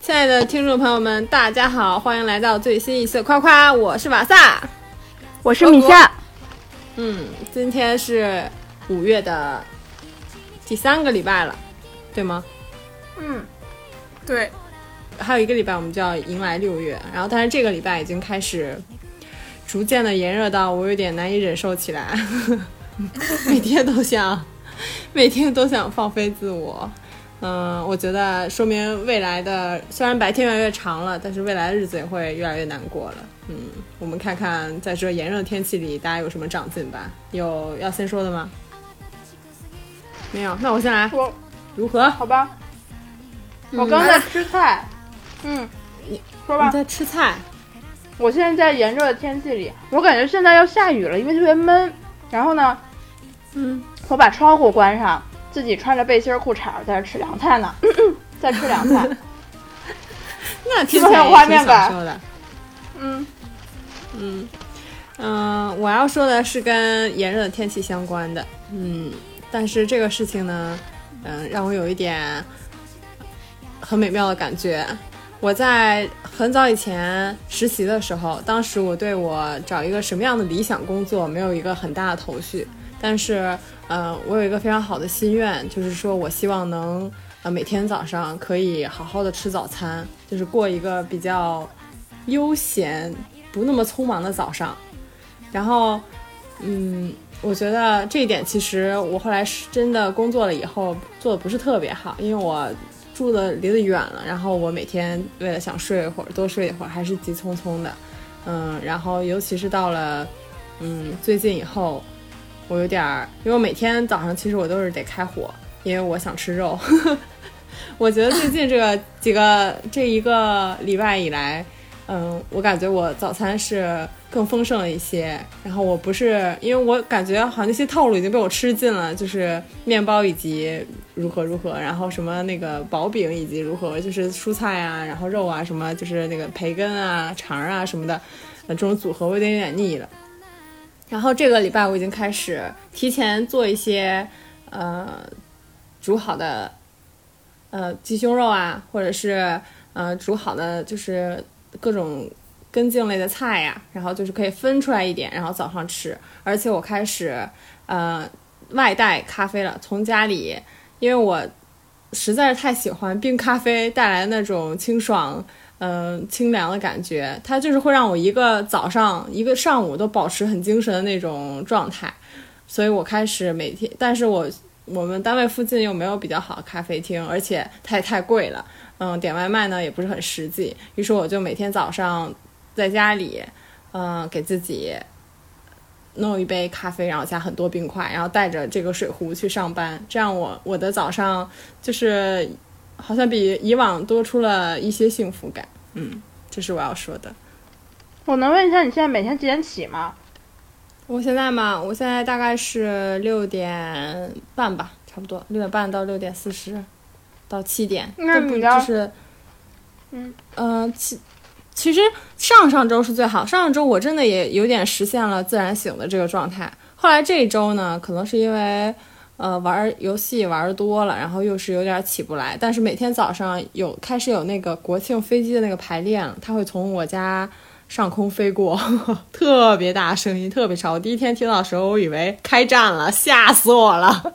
亲爱的听众朋友们，大家好，欢迎来到最新一期的夸夸，我是瓦萨，我是米夏。嗯，今天是五月的第三个礼拜了，对吗？嗯，对。还有一个礼拜我们就要迎来六月，然后但是这个礼拜已经开始逐渐的炎热到我有点难以忍受起来，每天都想每天都想放飞自我。嗯，我觉得说明未来的虽然白天越来越长了，但是未来的日子也会越来越难过了。嗯，我们看看在这炎热的天气里，大家有什么长进吧？有要先说的吗？没有，那我先来。我如何？好吧。我刚在吃菜。嗯，你说吧。你在吃菜。我现在在炎热的天气里，我感觉现在要下雨了，因为特别闷。然后呢，嗯，我把窗户关上。自己穿着背心裤衩在这吃凉菜呢，在吃凉菜，那听起来画面感。嗯嗯嗯，我要说的是跟炎热的天气相关的，嗯，但是这个事情呢，嗯，让我有一点很美妙的感觉。我在很早以前实习的时候，当时我对我找一个什么样的理想工作没有一个很大的头绪，但是。嗯，我有一个非常好的心愿，就是说我希望能，呃，每天早上可以好好的吃早餐，就是过一个比较悠闲、不那么匆忙的早上。然后，嗯，我觉得这一点其实我后来是真的工作了以后做的不是特别好，因为我住的离得远了，然后我每天为了想睡一会儿，多睡一会儿，还是急匆匆的。嗯，然后尤其是到了，嗯，最近以后。我有点儿，因为我每天早上其实我都是得开火，因为我想吃肉。我觉得最近这个几个这一个礼拜以来，嗯，我感觉我早餐是更丰盛了一些。然后我不是，因为我感觉好像那些套路已经被我吃尽了，就是面包以及如何如何，然后什么那个薄饼以及如何，就是蔬菜啊，然后肉啊，什么就是那个培根啊、肠啊什么的，呃，这种组合我有点有点腻了。然后这个礼拜我已经开始提前做一些，呃，煮好的，呃，鸡胸肉啊，或者是呃煮好的就是各种根茎类的菜呀，然后就是可以分出来一点，然后早上吃。而且我开始呃外带咖啡了，从家里，因为我实在是太喜欢冰咖啡带来的那种清爽。嗯，清凉的感觉，它就是会让我一个早上、一个上午都保持很精神的那种状态，所以我开始每天，但是我我们单位附近又没有比较好的咖啡厅，而且太太贵了，嗯，点外卖呢也不是很实际，于是我就每天早上在家里，嗯，给自己弄一杯咖啡，然后加很多冰块，然后带着这个水壶去上班，这样我我的早上就是好像比以往多出了一些幸福感。嗯，这是我要说的。我能问一下，你现在每天几点起吗？我现在嘛，我现在大概是六点半吧，差不多六点半到六点四十，到七点。那不就是，嗯嗯，其其实上上周是最好，上上周我真的也有点实现了自然醒的这个状态。后来这一周呢，可能是因为。呃，玩游戏玩多了，然后又是有点起不来。但是每天早上有开始有那个国庆飞机的那个排练了，它会从我家上空飞过，特别大声音，特别吵。我第一天听到的时候，我以为开战了，吓死我了。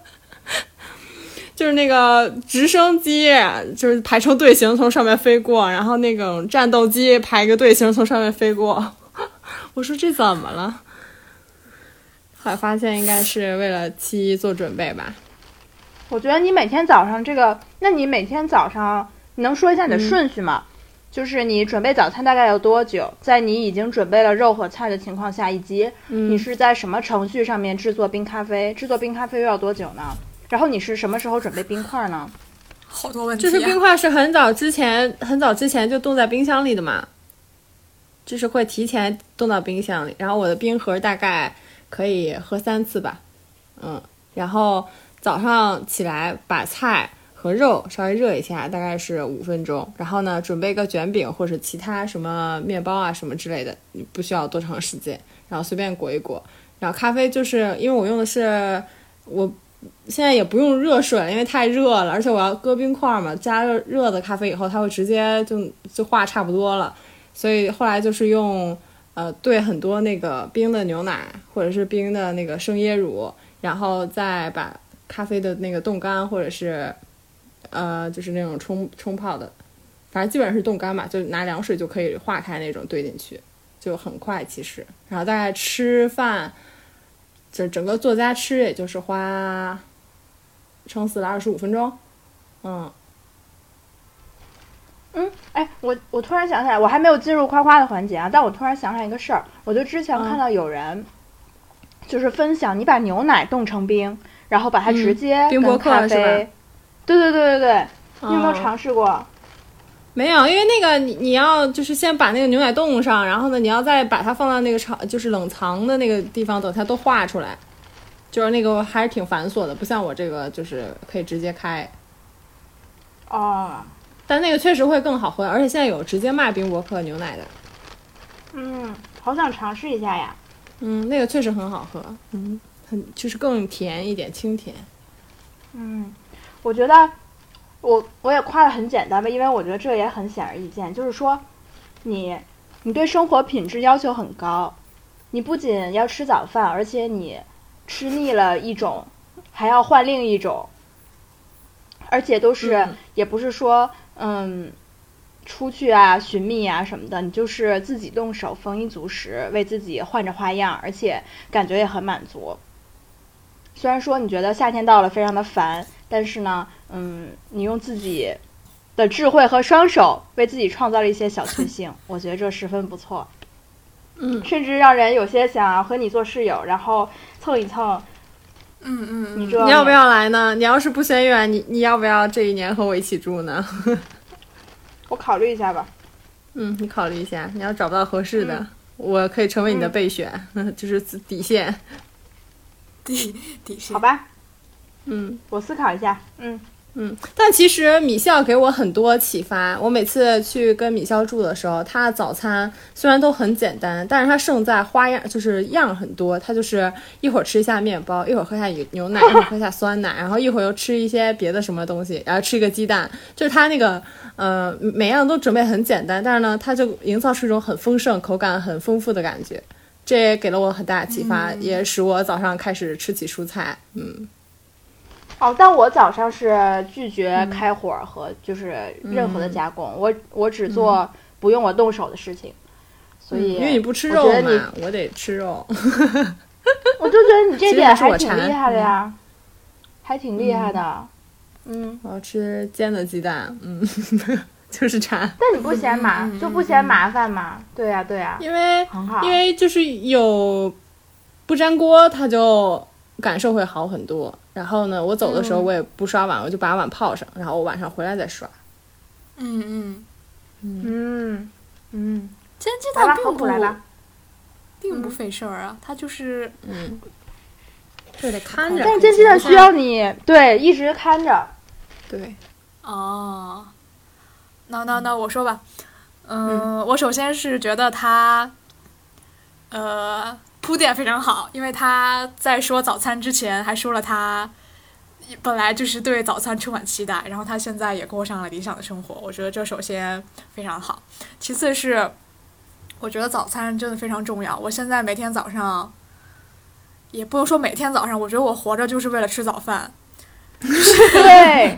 就是那个直升机，就是排成队形从上面飞过，然后那种战斗机排一个队形从上面飞过。我说这怎么了？后来发现应该是为了七一做准备吧。我觉得你每天早上这个，那你每天早上你能说一下你的顺序吗？就是你准备早餐大概要多久？在你已经准备了肉和菜的情况下，以及你是在什么程序上面制作冰咖啡？制作冰咖啡又要多久呢？然后你是什么时候准备冰块呢？好多问题。就是冰块是很早之前很早之前就冻在冰箱里的嘛，就是会提前冻到冰箱里。然后我的冰盒大概。可以喝三次吧，嗯，然后早上起来把菜和肉稍微热一下，大概是五分钟。然后呢，准备一个卷饼或者其他什么面包啊什么之类的，你不需要多长时间。然后随便裹一裹。然后咖啡就是因为我用的是我现在也不用热水了，因为太热了，而且我要搁冰块嘛，加热热的咖啡以后，它会直接就就化差不多了，所以后来就是用呃兑很多那个冰的牛奶或者是冰的那个生椰乳，然后再把咖啡的那个冻干或者是呃就是那种冲冲泡的，反正基本上是冻干嘛，就拿凉水就可以化开那种兑进去，就很快其实，然后大概吃饭。就整个做家吃，也就是花撑死了二十五分钟，嗯，哎，我我突然想起来，我还没有进入夸夸的环节啊，但我突然想起来一个事儿，我就之前看到有人就是分享，你把牛奶冻成冰，然后把它直接冰博咖啡，对对对对对，你有没有尝试过？没有，因为那个你你要就是先把那个牛奶冻上，然后呢，你要再把它放到那个长就是冷藏的那个地方，等它都化出来，就是那个还是挺繁琐的，不像我这个就是可以直接开。哦，但那个确实会更好喝，而且现在有直接卖冰博克牛奶的。嗯，好想尝试一下呀。嗯，那个确实很好喝，嗯，很就是更甜一点，清甜。嗯，我觉得。我我也夸的很简单吧，因为我觉得这也很显而易见，就是说，你你对生活品质要求很高，你不仅要吃早饭，而且你吃腻了一种，还要换另一种，而且都是也不是说嗯出去啊寻觅啊什么的，你就是自己动手丰衣足食，为自己换着花样，而且感觉也很满足。虽然说你觉得夏天到了非常的烦，但是呢。嗯，你用自己的智慧和双手为自己创造了一些小确幸，我觉得这十分不错。嗯，甚至让人有些想和你做室友，然后蹭一蹭。嗯嗯，你要不要来呢？你要是不嫌远，你你要不要这一年和我一起住呢？我考虑一下吧。嗯，你考虑一下，你要找不到合适的，我可以成为你的备选，就是底线。底底线。好吧。嗯，我思考一下。嗯。嗯，但其实米校给我很多启发。我每次去跟米校住的时候，他早餐虽然都很简单，但是他胜在花样，就是样很多。他就是一会儿吃一下面包，一会儿喝下牛奶，一会儿喝下酸奶，然后一会儿又吃一些别的什么东西，然后吃一个鸡蛋。就是他那个，呃，每样都准备很简单，但是呢，他就营造出一种很丰盛、口感很丰富的感觉。这也给了我很大启发，也使我早上开始吃起蔬菜。嗯。哦，但我早上是拒绝开火和就是任何的加工，我我只做不用我动手的事情，所以因为你不吃肉嘛，我得吃肉。我就觉得你这点还挺厉害的呀，还挺厉害的。嗯，我要吃煎的鸡蛋，嗯，就是馋。但你不嫌麻，就不嫌麻烦吗？对呀，对呀，因为很好，因为就是有不粘锅，它就感受会好很多。然后呢，我走的时候我也不刷碗，我就把碗泡上，然后我晚上回来再刷。嗯嗯嗯嗯，煎鸡蛋并不并不费事儿啊，它就是嗯，就得看着。但是煎鸡蛋需要你对一直看着。对。哦，那那那我说吧，嗯，我首先是觉得它，呃。铺垫非常好，因为他在说早餐之前还说了他本来就是对早餐充满期待，然后他现在也过上了理想的生活。我觉得这首先非常好。其次是，我觉得早餐真的非常重要。我现在每天早上，也不能说每天早上，我觉得我活着就是为了吃早饭。对，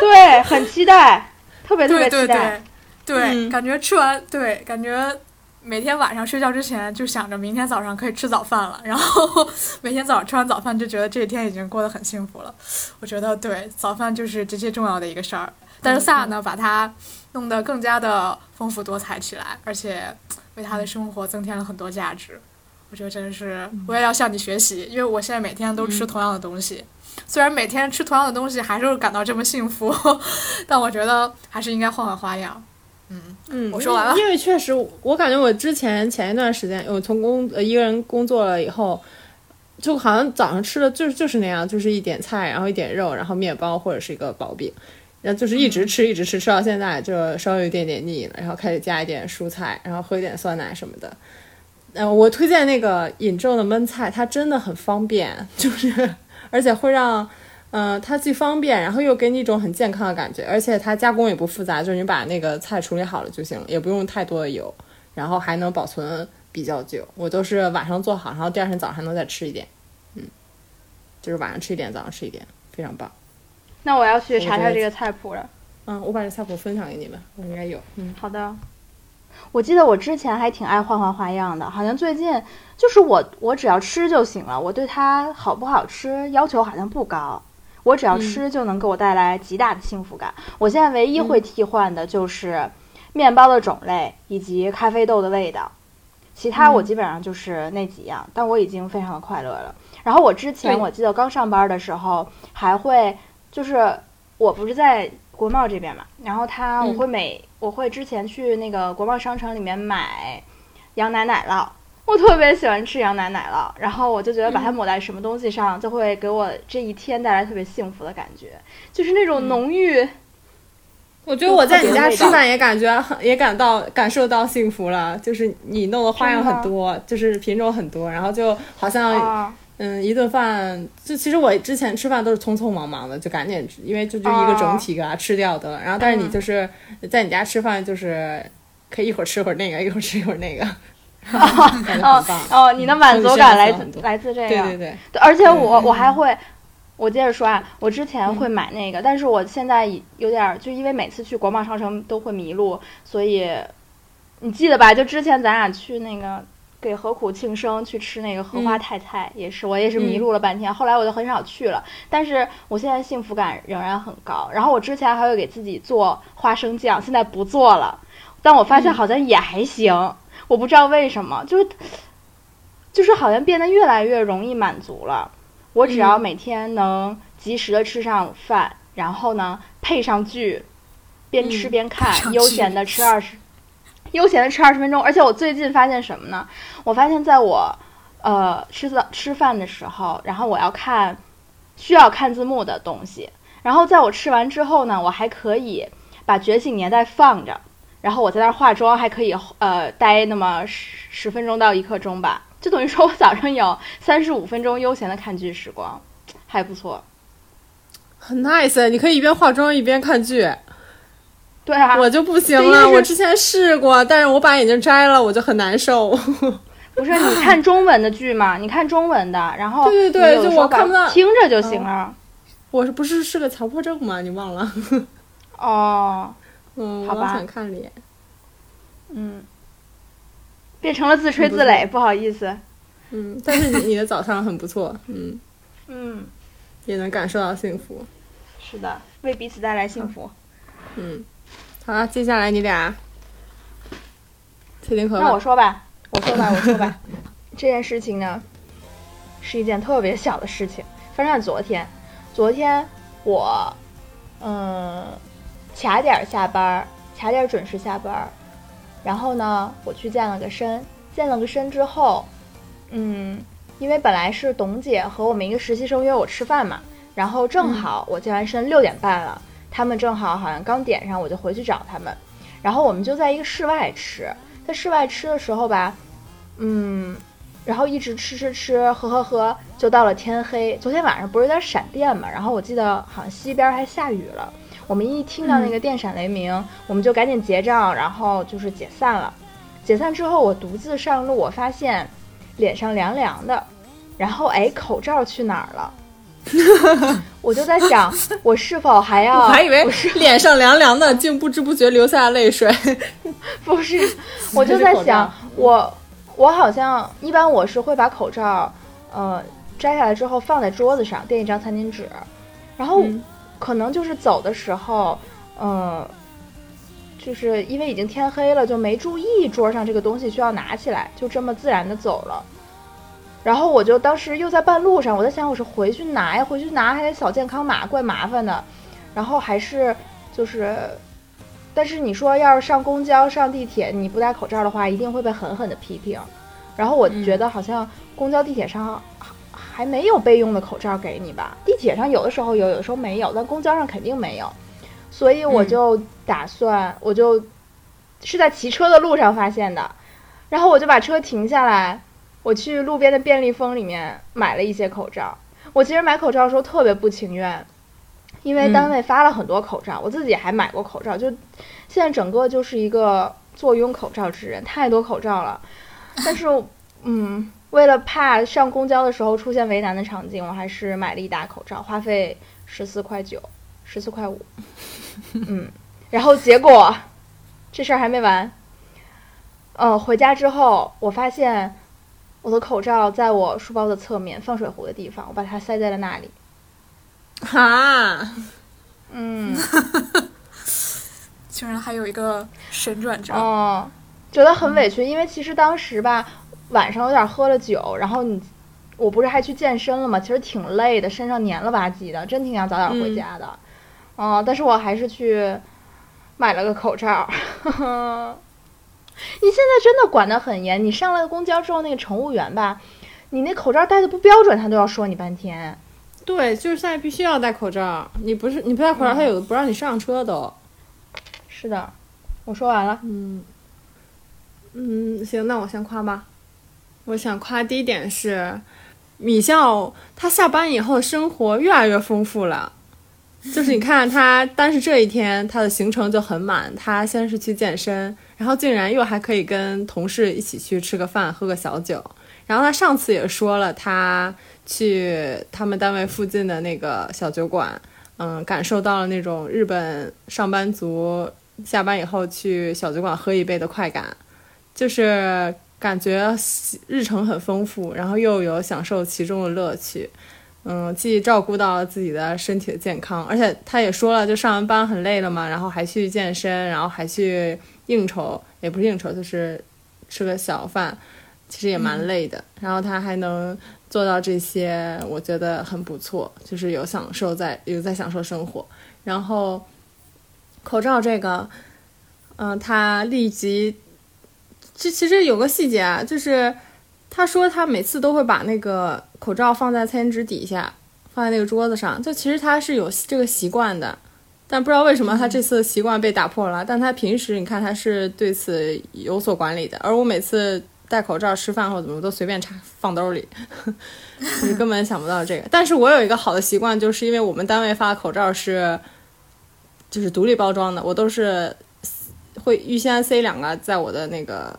对，很期待，特别特别期待。对，感觉吃完，对，感觉。每天晚上睡觉之前就想着明天早上可以吃早饭了，然后 每天早上吃完早饭就觉得这一天已经过得很幸福了。我觉得对，早饭就是极其重要的一个事儿。但是萨呢，把它弄得更加的丰富多彩起来，而且为他的生活增添了很多价值。我觉得真的是，我也要向你学习，因为我现在每天都吃同样的东西，虽然每天吃同样的东西还是感到这么幸福，但我觉得还是应该换换花样。嗯嗯，我说完了。因为确实，我感觉我之前前一段时间，我从工呃一个人工作了以后，就好像早上吃的就是就是那样，就是一点菜，然后一点肉，然后面包或者是一个薄饼，然后就是一直吃一直吃，吃到现在就稍微有一点点腻了，然后开始加一点蔬菜，然后喝一点酸奶什么的。嗯，我推荐那个尹正的焖菜，它真的很方便，就是而且会让，嗯，它既方便，然后又给你一种很健康的感觉，而且它加工也不复杂，就是你把那个菜处理好了就行了，也不用太多的油，然后还能保存比较久。我都是晚上做好，然后第二天早上还能再吃一点，嗯，就是晚上吃一点，早上吃一点，非常棒。那我要去查查这个菜谱了。嗯，我把这菜谱分享给你们，我应该有。嗯，好的。我记得我之前还挺爱换换花样的，好像最近就是我我只要吃就行了，我对它好不好吃要求好像不高，我只要吃就能给我带来极大的幸福感。我现在唯一会替换的就是面包的种类以及咖啡豆的味道，其他我基本上就是那几样，但我已经非常的快乐了。然后我之前我记得刚上班的时候还会就是我不是在。国贸这边嘛，然后他我会每我会之前去那个国贸商城里面买羊奶奶酪，我特别喜欢吃羊奶奶酪，然后我就觉得把它抹在什么东西上，就会给我这一天带来特别幸福的感觉，就是那种浓郁。我觉得我在你家吃饭也感觉很也感到感受到幸福了，就是你弄的花样很多，就是品种很多，然后就好像。嗯，一顿饭就其实我之前吃饭都是匆匆忙忙的，就赶紧，因为就就一个整体给它吃掉的了。然后，但是你就是在你家吃饭，就是可以一会儿吃会儿那个，一会儿吃一会儿那个，哦哦，你的满足感来自来自这个，对对对。而且我我还会，我接着说啊，我之前会买那个，但是我现在有点就因为每次去国贸商城都会迷路，所以你记得吧？就之前咱俩去那个。给何苦庆生去吃那个荷花泰菜，也是我也是迷路了半天，后来我就很少去了。但是我现在幸福感仍然很高。然后我之前还会给自己做花生酱，现在不做了，但我发现好像也还行。我不知道为什么，就是就是好像变得越来越容易满足了。我只要每天能及时的吃上饭，然后呢配上剧，边吃边看，悠闲的吃二十。悠闲的吃二十分钟，而且我最近发现什么呢？我发现在我，呃，吃早吃饭的时候，然后我要看需要看字幕的东西，然后在我吃完之后呢，我还可以把《觉醒年代》放着，然后我在那儿化妆，还可以呃待那么十十分钟到一刻钟吧，就等于说我早上有 三十五分钟悠闲的看剧时光，还不错，很 nice，你可以一边化妆一边看剧。对啊，我就不行了。我之前试过，但是我把眼镜摘了，我就很难受。不是你看中文的剧嘛？你看中文的，然后对对对，就我看不到，听着就行了。我是不是是个强迫症吗？你忘了？哦，嗯，好吧。想看脸，嗯，变成了自吹自擂，不好意思。嗯，但是你你的早上很不错，嗯嗯，也能感受到幸福。是的，为彼此带来幸福。嗯。好，接下来你俩，确定可那我说吧，我说吧，我说吧。这件事情呢，是一件特别小的事情，发生在昨天。昨天我，嗯，卡点下班，卡点准时下班。然后呢，我去健了个身，健了个身之后，嗯，因为本来是董姐和我们一个实习生约我吃饭嘛，然后正好我健完身六点半了。他们正好好像刚点上，我就回去找他们，然后我们就在一个室外吃，在室外吃的时候吧，嗯，然后一直吃吃吃，喝喝喝，就到了天黑。昨天晚上不是有点闪电嘛，然后我记得好像西边还下雨了。我们一听到那个电闪雷鸣，我们就赶紧结账，然后就是解散了。解散之后，我独自上路，我发现脸上凉凉的，然后哎，口罩去哪儿了？我就在想，我是否还要？我还以为脸上凉凉的，竟不知不觉流下了泪水。不是，我就在想，我我好像一般我是会把口罩，呃，摘下来之后放在桌子上垫一张餐巾纸，然后可能就是走的时候，嗯，就是因为已经天黑了，就没注意桌上这个东西需要拿起来，就这么自然的走了。然后我就当时又在半路上，我在想，我是回去拿呀，回去拿还得扫健康码，怪麻烦的。然后还是就是，但是你说要是上公交、上地铁，你不戴口罩的话，一定会被狠狠的批评。然后我觉得好像公交、地铁上还没有备用的口罩给你吧？地铁上有的时候有，有的时候没有，但公交上肯定没有。所以我就打算，我就是在骑车的路上发现的，然后我就把车停下来。我去路边的便利蜂里面买了一些口罩，我其实买口罩的时候特别不情愿，因为单位发了很多口罩，我自己还买过口罩，就现在整个就是一个坐拥口罩之人，太多口罩了。但是，嗯，为了怕上公交的时候出现为难的场景，我还是买了一打口罩，花费十四块九，十四块五。嗯，然后结果这事儿还没完。呃，回家之后，我发现我的口罩在我书包的侧面放水壶的地方，我把它塞在了那里。哈，嗯，竟然还有一个神转折。哦，觉得很委屈，因为其实当时吧，晚上有点喝了酒，然后你，我不是还去健身了吗？其实挺累的，身上黏了吧唧的，真挺想早点回家的。哦，但是我还是去买了个口罩。你现在真的管得很严，你上了公交之后，那个乘务员吧，你那口罩戴的不标准，他都要说你半天。对，就是现在必须要戴口罩，你不是你不戴口罩，他有的不让你上车都。是的，我说完了。嗯，嗯，行，那我先夸吧。我想夸第一点是，米笑他下班以后生活越来越丰富了。就是你看他，单是这一天他的行程就很满。他先是去健身，然后竟然又还可以跟同事一起去吃个饭、喝个小酒。然后他上次也说了，他去他们单位附近的那个小酒馆，嗯，感受到了那种日本上班族下班以后去小酒馆喝一杯的快感，就是感觉日程很丰富，然后又有享受其中的乐趣。嗯，既照顾到了自己的身体的健康，而且他也说了，就上完班很累了嘛，然后还去健身，然后还去应酬，也不是应酬，就是吃个小饭，其实也蛮累的。然后他还能做到这些，我觉得很不错，就是有享受在，有在享受生活。然后口罩这个，嗯，他立即，这其实有个细节啊，就是。他说他每次都会把那个口罩放在餐巾纸底下，放在那个桌子上。就其实他是有这个习惯的，但不知道为什么他这次习惯被打破了。但他平时你看他是对此有所管理的，而我每次戴口罩吃饭或者怎么都随便插放兜里，你根本想不到这个。但是我有一个好的习惯，就是因为我们单位发口罩是就是独立包装的，我都是会预先塞两个在我的那个。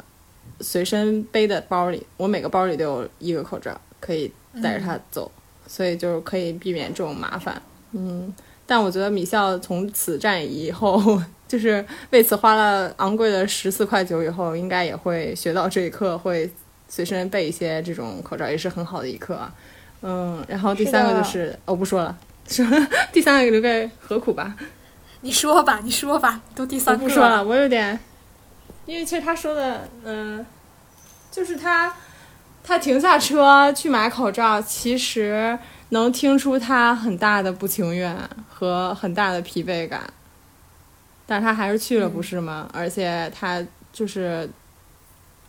随身背的包里，我每个包里都有一个口罩，可以带着它走，所以就是可以避免这种麻烦。嗯，但我觉得米校从此战以后，就是为此花了昂贵的十四块九，以后应该也会学到这一课，会随身备一些这种口罩，也是很好的一课。嗯，然后第三个就是我不说了，说 第三个留给何苦吧。你说吧，你说吧，都第三个。不说了，我有点。因为其实他说的，嗯，就是他，他停下车去买口罩，其实能听出他很大的不情愿和很大的疲惫感，但是他还是去了，不是吗？而且他就是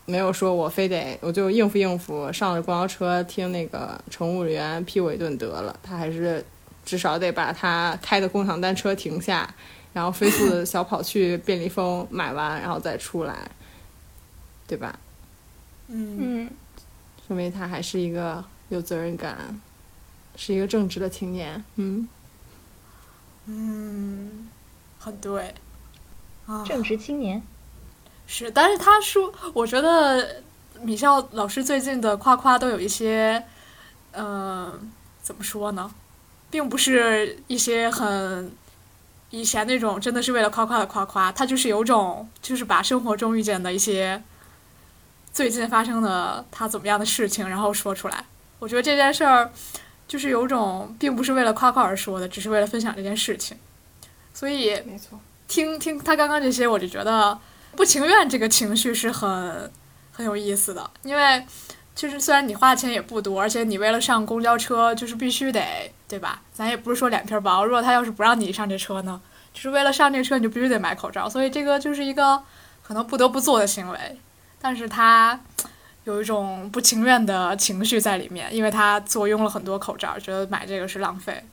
没有说我非得，我就应付应付，上了公交车听那个乘务员批我一顿得了，他还是至少得把他开的共享单车停下。然后飞速的 小跑去便利蜂买完，然后再出来，对吧？嗯，说明他还是一个有责任感，是一个正直的青年。嗯，嗯，很对，啊，正直青年是，但是他说，我觉得米笑老师最近的夸夸都有一些，嗯，怎么说呢，并不是一些很。以前那种真的是为了夸夸的夸夸，他就是有种就是把生活中遇见的一些最近发生的他怎么样的事情，然后说出来。我觉得这件事儿就是有种并不是为了夸夸而说的，只是为了分享这件事情。所以，没错，听听他刚刚这些，我就觉得不情愿这个情绪是很很有意思的，因为。就是虽然你花的钱也不多，而且你为了上公交车就是必须得，对吧？咱也不是说脸皮薄。如果他要是不让你上这车呢，就是为了上这车你就必须得买口罩，所以这个就是一个可能不得不做的行为。但是他有一种不情愿的情绪在里面，因为他坐拥了很多口罩，觉得买这个是浪费。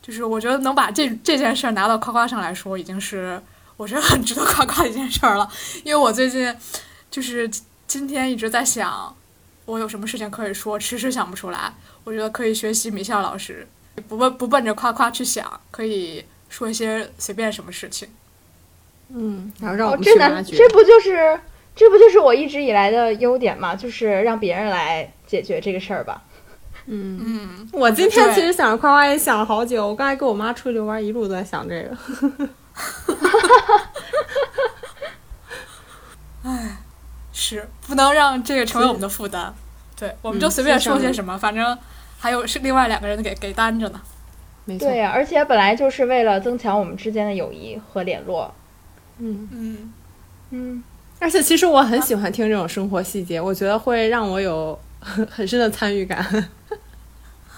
就是我觉得能把这这件事拿到夸夸上来说，已经是我觉得很值得夸夸的一件事了。因为我最近就是今天一直在想。我有什么事情可以说，迟迟想不出来，我觉得可以学习米笑老师，不奔不奔着夸夸去想，可以说一些随便什么事情。嗯，然后让我哦，们这难，去挖掘。这不就是这不就是我一直以来的优点吗？就是让别人来解决这个事儿吧。嗯，嗯，我今天其实想着夸夸也想了好久，我刚才跟我妈出去遛弯，一路都在想这个。哎是不能让这个成为我们的负担。对，我们就嗯随便说些什么，反正还有是另外两个人给给担着呢。没错，对呀、而且本来就是为了增强我们之间的友谊和联络。嗯，嗯，嗯，而且其实我很喜欢听这种生活细节，我觉得会让我有 很深的参与感。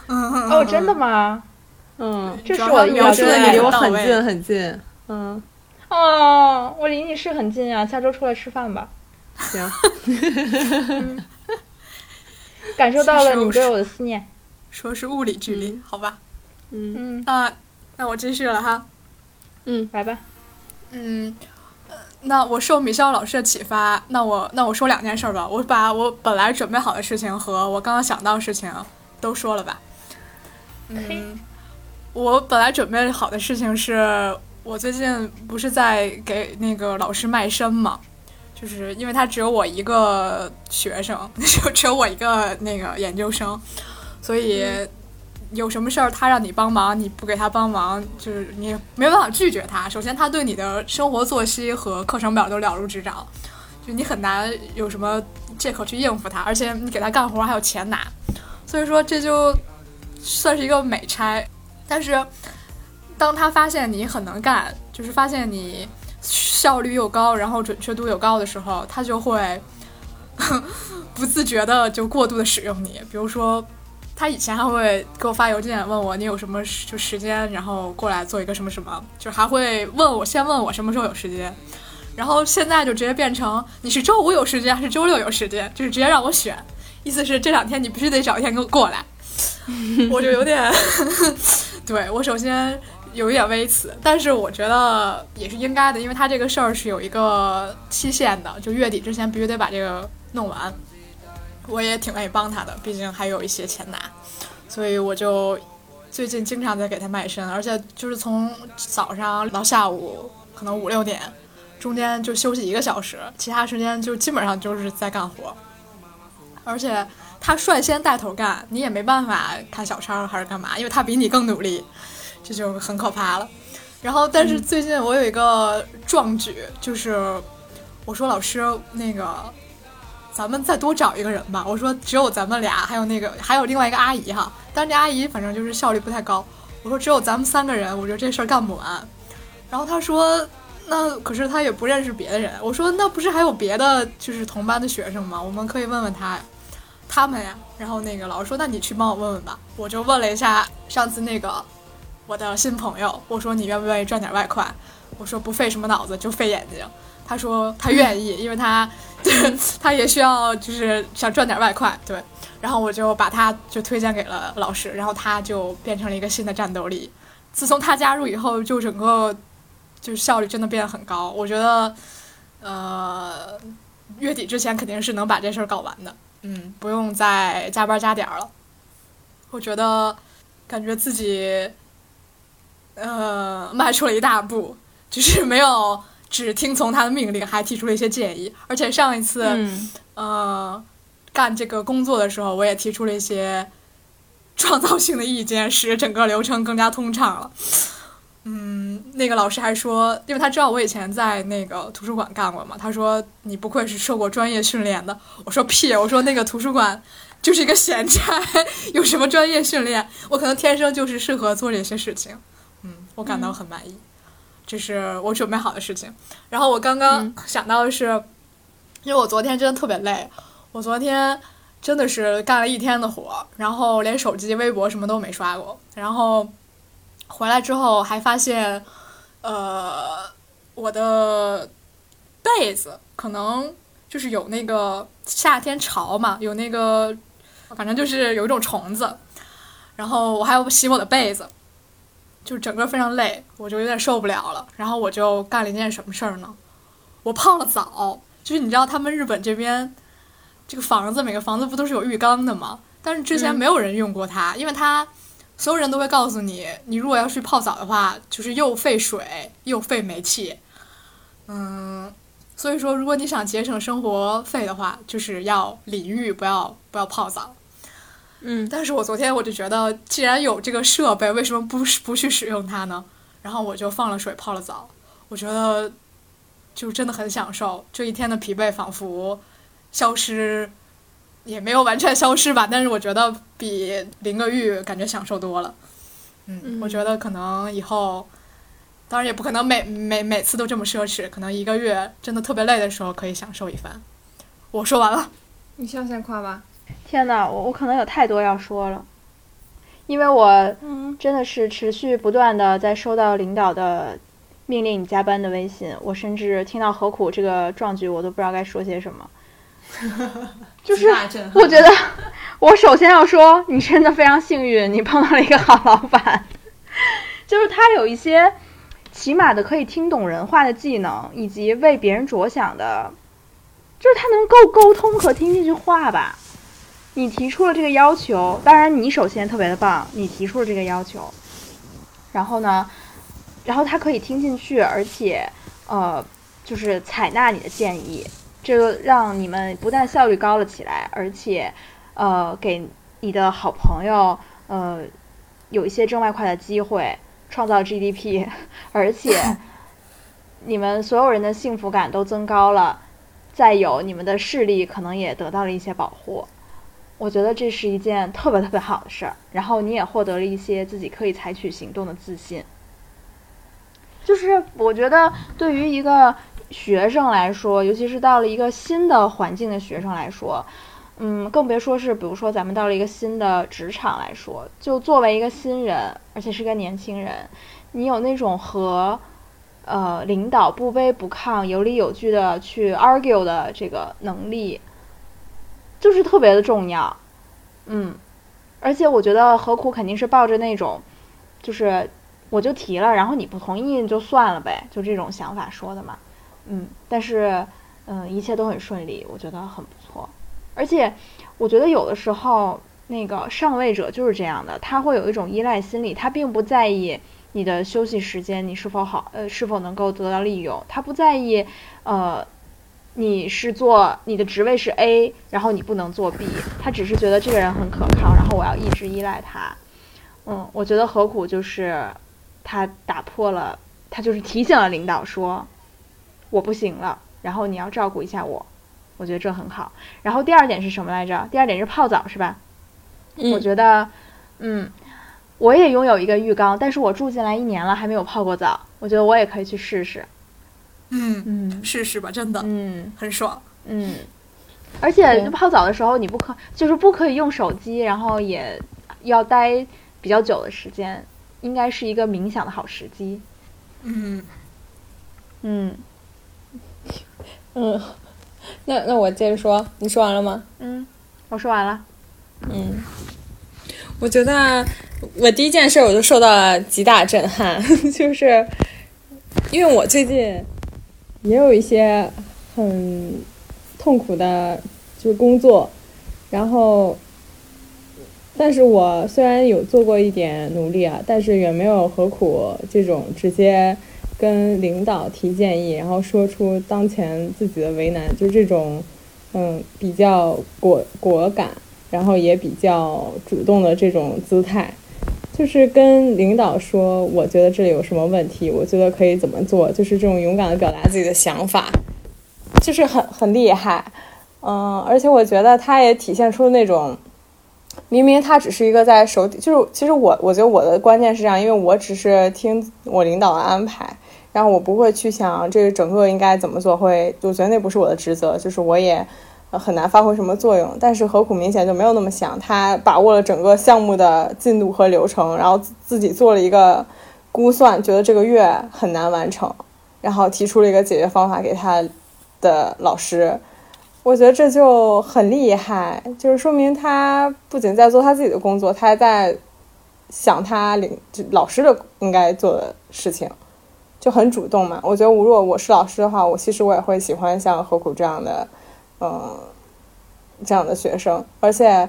哦，真的吗？嗯，这是我描述的你离我很近很近。嗯，哦，我离你是很近啊，下周出来吃饭吧。行，感受到了你对我的思念。说是物理距离，好吧？嗯嗯，那那我继续了哈。嗯来吧。嗯，呃那我受米肖老师的启发，那我那我说两件事儿吧。我把我本来准备好的事情和我刚刚想到的事情都说了吧。嗯，我本来准备好的事情是我最近不是在给那个老师卖身嘛，就是因为他只有我一个学生，就只有我一个那个研究生，所以。有什么事儿他让你帮忙，你不给他帮忙，就是你没办法拒绝他。首先，他对你的生活作息和课程表都了如指掌，就你很难有什么借口去应付他，而且你给他干活还有钱拿，所以说这就算是一个美差。但是，当他发现你很能干，就是发现你效率又高，然后准确度又高的时候，他就会 不自觉的就过度的使用你，比如说。他以前还会给我发邮件问我你有什么就时间，然后过来做一个什么什么，就还会问我先问我什么时候有时间，然后现在就直接变成你是周五有时间还是周六有时间，就是直接让我选，意思是这两天你必须得找一天给我过来，我就有点，对我首先有一点微词，但是我觉得也是应该的，因为他这个事儿是有一个期限的，就月底之前必须得把这个弄完。我也挺愿意帮他的，毕竟还有一些钱拿，所以我就最近经常在给他卖身，而且就是从早上到下午可能五六点，中间就休息一个小时，其他时间就基本上就是在干活，而且他率先带头干，你也没办法看小抄还是干嘛，因为他比你更努力，这就很可怕了。然后，但是最近我有一个壮举，就是我说老师那个。咱们再多找一个人吧。我说只有咱们俩，还有那个还有另外一个阿姨哈，但是这阿姨反正就是效率不太高。我说只有咱们三个人，我觉得这事儿干不完。然后他说那可是他也不认识别的人。我说那不是还有别的就是同班的学生吗？我们可以问问他他们呀。然后那个老师说那你去帮我问问吧。我就问了一下上次那个我的新朋友，我说你愿不愿意赚点外快？我说不费什么脑子就费眼睛。他说他愿意，因为他 他也需要就是想赚点外快，对。然后我就把他就推荐给了老师，然后他就变成了一个新的战斗力。自从他加入以后，就整个就效率真的变得很高。我觉得，呃，月底之前肯定是能把这事儿搞完的，嗯，不用再加班加点了。我觉得感觉自己呃迈出了一大步，就是没有。只听从他的命令，还提出了一些建议。而且上一次，嗯，呃，干这个工作的时候，我也提出了一些创造性的意见，使整个流程更加通畅了。嗯，那个老师还说，因为他知道我以前在那个图书馆干过嘛，他说你不愧是受过专业训练的。我说屁，我说那个图书馆就是一个闲差，有什么专业训练？我可能天生就是适合做这些事情。嗯，我感到很满意。这是我准备好的事情，然后我刚刚想到的是，因为我昨天真的特别累，我昨天真的是干了一天的活，然后连手机、微博什么都没刷过，然后回来之后还发现，呃，我的被子可能就是有那个夏天潮嘛，有那个反正就是有一种虫子，然后我还要洗我的被子。就整个非常累，我就有点受不了了。然后我就干了一件什么事儿呢？我泡了澡。就是你知道他们日本这边这个房子每个房子不都是有浴缸的吗？但是之前没有人用过它，因为它所有人都会告诉你，你如果要去泡澡的话，就是又费水又费煤气。嗯，所以说如果你想节省生活费的话，就是要淋浴，不要不要泡澡。嗯，但是我昨天我就觉得，既然有这个设备，为什么不不去使用它呢？然后我就放了水泡了澡，我觉得就真的很享受，这一天的疲惫仿佛消失，也没有完全消失吧，但是我觉得比淋个浴感觉享受多了。嗯，我觉得可能以后，当然也不可能每每每次都这么奢侈，可能一个月真的特别累的时候可以享受一番。我说完了，你笑先夸吧。天呐，我我可能有太多要说了，因为我真的是持续不断的在收到领导的命令你加班的微信，我甚至听到何苦这个壮举，我都不知道该说些什么。就是我觉得，我首先要说，你真的非常幸运，你碰到了一个好老板，就是他有一些起码的可以听懂人话的技能，以及为别人着想的，就是他能够沟通和听进去话吧。你提出了这个要求，当然你首先特别的棒，你提出了这个要求，然后呢，然后他可以听进去，而且呃，就是采纳你的建议，这个让你们不但效率高了起来，而且呃，给你的好朋友呃有一些挣外快的机会，创造 GDP，而且 你们所有人的幸福感都增高了，再有你们的视力可能也得到了一些保护。我觉得这是一件特别特别好的事儿，然后你也获得了一些自己可以采取行动的自信。就是我觉得对于一个学生来说，尤其是到了一个新的环境的学生来说，嗯，更别说是比如说咱们到了一个新的职场来说，就作为一个新人，而且是个年轻人，你有那种和呃领导不卑不亢、有理有据的去 argue 的这个能力。就是特别的重要，嗯，而且我觉得何苦肯定是抱着那种，就是我就提了，然后你不同意就算了呗，就这种想法说的嘛，嗯，但是嗯，一切都很顺利，我觉得很不错。而且我觉得有的时候那个上位者就是这样的，他会有一种依赖心理，他并不在意你的休息时间你是否好，呃，是否能够得到利用，他不在意，呃。你是做你的职位是 A，然后你不能做 B，他只是觉得这个人很可靠，然后我要一直依赖他。嗯，我觉得何苦就是他打破了，他就是提醒了领导说我不行了，然后你要照顾一下我，我觉得这很好。然后第二点是什么来着？第二点是泡澡是吧？嗯，我觉得，嗯，我也拥有一个浴缸，但是我住进来一年了还没有泡过澡，我觉得我也可以去试试。嗯嗯，试试吧，真的，嗯，很爽，嗯，而且泡澡的时候你不可就是不可以用手机，然后也要待比较久的时间，应该是一个冥想的好时机。嗯嗯嗯，那那我接着说，你说完了吗？嗯，我说完了。嗯，我觉得我第一件事我就受到了极大震撼，就是因为我最近。也有一些很痛苦的，就是工作，然后，但是我虽然有做过一点努力啊，但是远没有何苦这种直接跟领导提建议，然后说出当前自己的为难，就这种嗯比较果果敢，然后也比较主动的这种姿态。就是跟领导说，我觉得这里有什么问题，我觉得可以怎么做，就是这种勇敢的表达自己的想法，就是很很厉害，嗯，而且我觉得他也体现出那种，明明他只是一个在手底，就是其实我我觉得我的关键是这样，因为我只是听我领导的安排，然后我不会去想这个整个应该怎么做，会我觉得那不是我的职责，就是我也。很难发挥什么作用，但是何苦明显就没有那么想，他把握了整个项目的进度和流程，然后自己做了一个估算，觉得这个月很难完成，然后提出了一个解决方法给他的老师。我觉得这就很厉害，就是说明他不仅在做他自己的工作，他还在想他领老师的应该做的事情，就很主动嘛。我觉得如果我是老师的话，我其实我也会喜欢像何苦这样的。嗯，这样的学生，而且，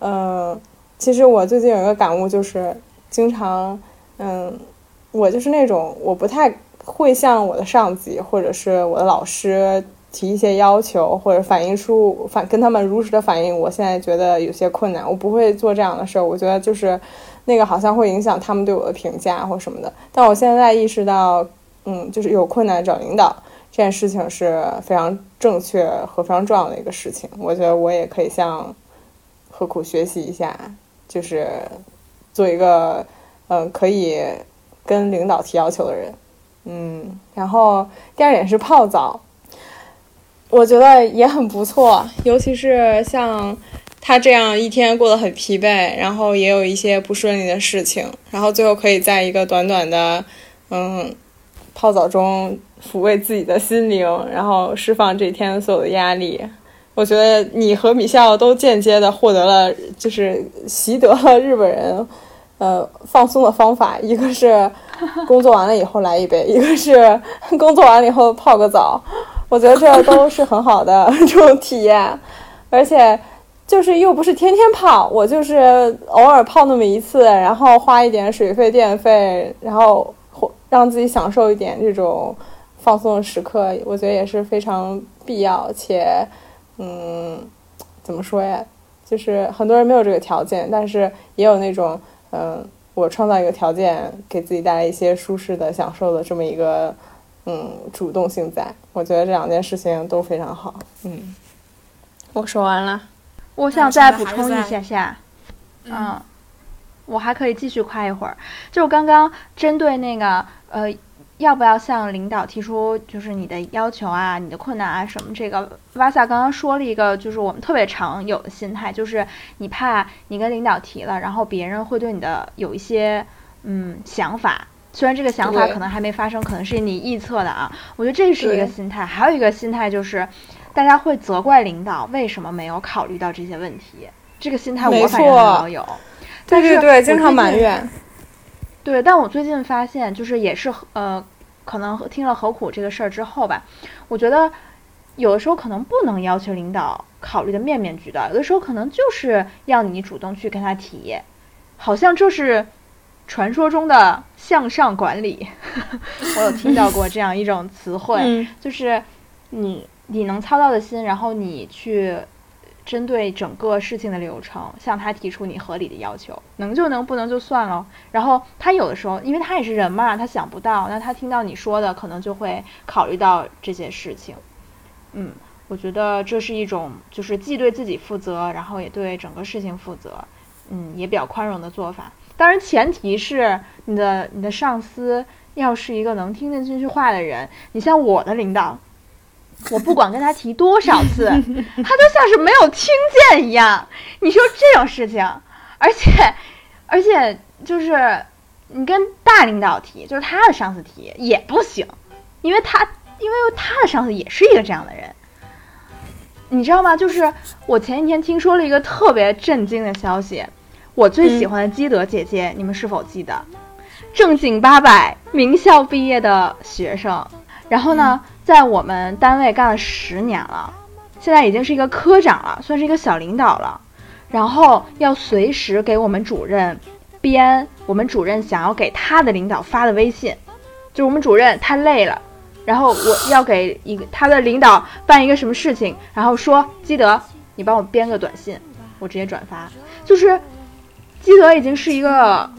嗯，其实我最近有一个感悟，就是经常，嗯，我就是那种我不太会向我的上级或者是我的老师提一些要求，或者反映出反跟他们如实的反映，我现在觉得有些困难，我不会做这样的事儿。我觉得就是那个好像会影响他们对我的评价或什么的。但我现在意识到，嗯，就是有困难找领导。这件事情是非常正确和非常重要的一个事情，我觉得我也可以向何苦学习一下，就是做一个嗯可以跟领导提要求的人，嗯，然后第二点是泡澡，我觉得也很不错，尤其是像他这样一天过得很疲惫，然后也有一些不顺利的事情，然后最后可以在一个短短的嗯泡澡中。抚慰自己的心灵，然后释放这一天所有的压力。我觉得你和米笑都间接的获得了，就是习得了日本人，呃，放松的方法。一个是 工作完了以后来一杯，一个是 工作完了以后泡个澡。我觉得这都是很好的这种体验，而且就是又不是天天泡，我就是偶尔泡那么一次，然后花一点水费电费，然后让自己享受一点这种。放松的时刻，我觉得也是非常必要，且，嗯，怎么说呀？就是很多人没有这个条件，但是也有那种，嗯，我创造一个条件，给自己带来一些舒适的享受的这么一个，嗯，主动性在。我觉得这两件事情都非常好。嗯，我说完了，我想再补充一下下，嗯，我还可以继续夸一会儿，就刚刚针对那个，呃。要不要向领导提出就是你的要求啊，你的困难啊什么？这个瓦萨刚刚说了一个，就是我们特别常有的心态，就是你怕你跟领导提了，然后别人会对你的有一些嗯想法，虽然这个想法可能还没发生，可能是你臆测的啊。我觉得这是一个心态，还有一个心态就是，大家会责怪领导为什么没有考虑到这些问题。这个心态我反正有，对对对，经常埋怨。对，但我最近发现，就是也是呃，可能听了何苦这个事儿之后吧，我觉得有的时候可能不能要求领导考虑的面面俱到，有的时候可能就是要你主动去跟他提，好像就是传说中的向上管理，我有听到过这样一种词汇，就是你你能操到的心，然后你去。针对整个事情的流程，向他提出你合理的要求，能就能，不能就算了。然后他有的时候，因为他也是人嘛，他想不到，那他听到你说的，可能就会考虑到这些事情。嗯，我觉得这是一种，就是既对自己负责，然后也对整个事情负责，嗯，也比较宽容的做法。当然，前提是你的你的上司要是一个能听得进去话的人。你像我的领导。我不管跟他提多少次，他都像是没有听见一样。你说这种事情，而且，而且就是你跟大领导提，就是他的上司提也不行，因为他因为他的上司也是一个这样的人，你知道吗？就是我前几天听说了一个特别震惊的消息，我最喜欢的基德姐姐，你们是否记得？正经八百名校毕业的学生，然后呢？在我们单位干了十年了，现在已经是一个科长了，算是一个小领导了。然后要随时给我们主任编我们主任想要给他的领导发的微信，就是我们主任太累了，然后我要给一个他的领导办一个什么事情，然后说基德，你帮我编个短信，我直接转发。就是基德已经是一个。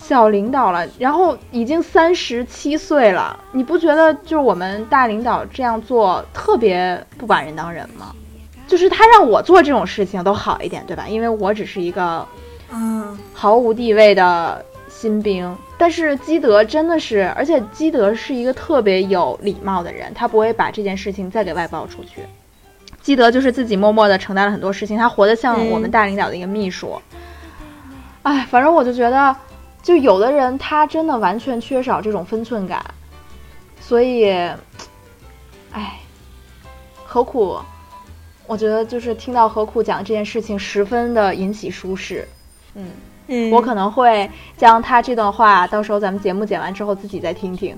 小领导了，然后已经三十七岁了，你不觉得就是我们大领导这样做特别不把人当人吗？就是他让我做这种事情都好一点，对吧？因为我只是一个，嗯，毫无地位的新兵。但是基德真的是，而且基德是一个特别有礼貌的人，他不会把这件事情再给外包出去。基德就是自己默默的承担了很多事情，他活得像我们大领导的一个秘书。哎，反正我就觉得。就有的人他真的完全缺少这种分寸感，所以，哎，何苦？我觉得就是听到何苦讲这件事情，十分的引起舒适。嗯嗯，我可能会将他这段话，到时候咱们节目剪完之后自己再听听，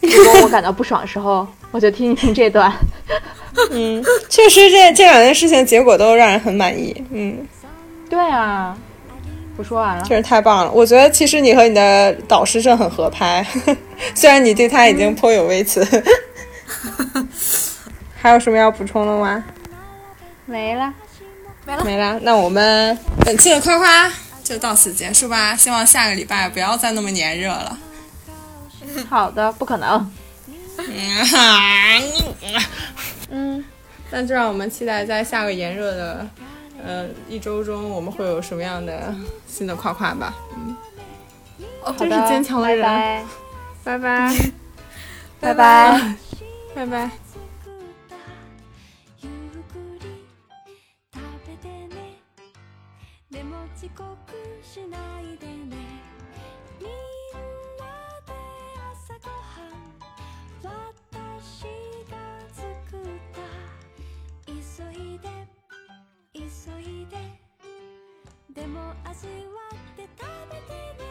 如果我感到不爽的时候，我就听一听这段。嗯，确实这这两件事情结果都让人很满意。嗯，对啊，我说完了。确实太棒了，我觉得其实你和你的导师是很合拍，虽然你对他已经颇有微词。还有什么要补充的吗？没了，没了，没了。那我们本期的夸夸就到此结束吧。希望下个礼拜不要再那么炎热了。好的，不可能。嗯，那就让我们期待在下个炎热的呃一周中，我们会有什么样的新的夸夸吧。嗯，好真是坚强的人。拜拜拜拜拜拜。遅刻しないで でも味わって食べてね。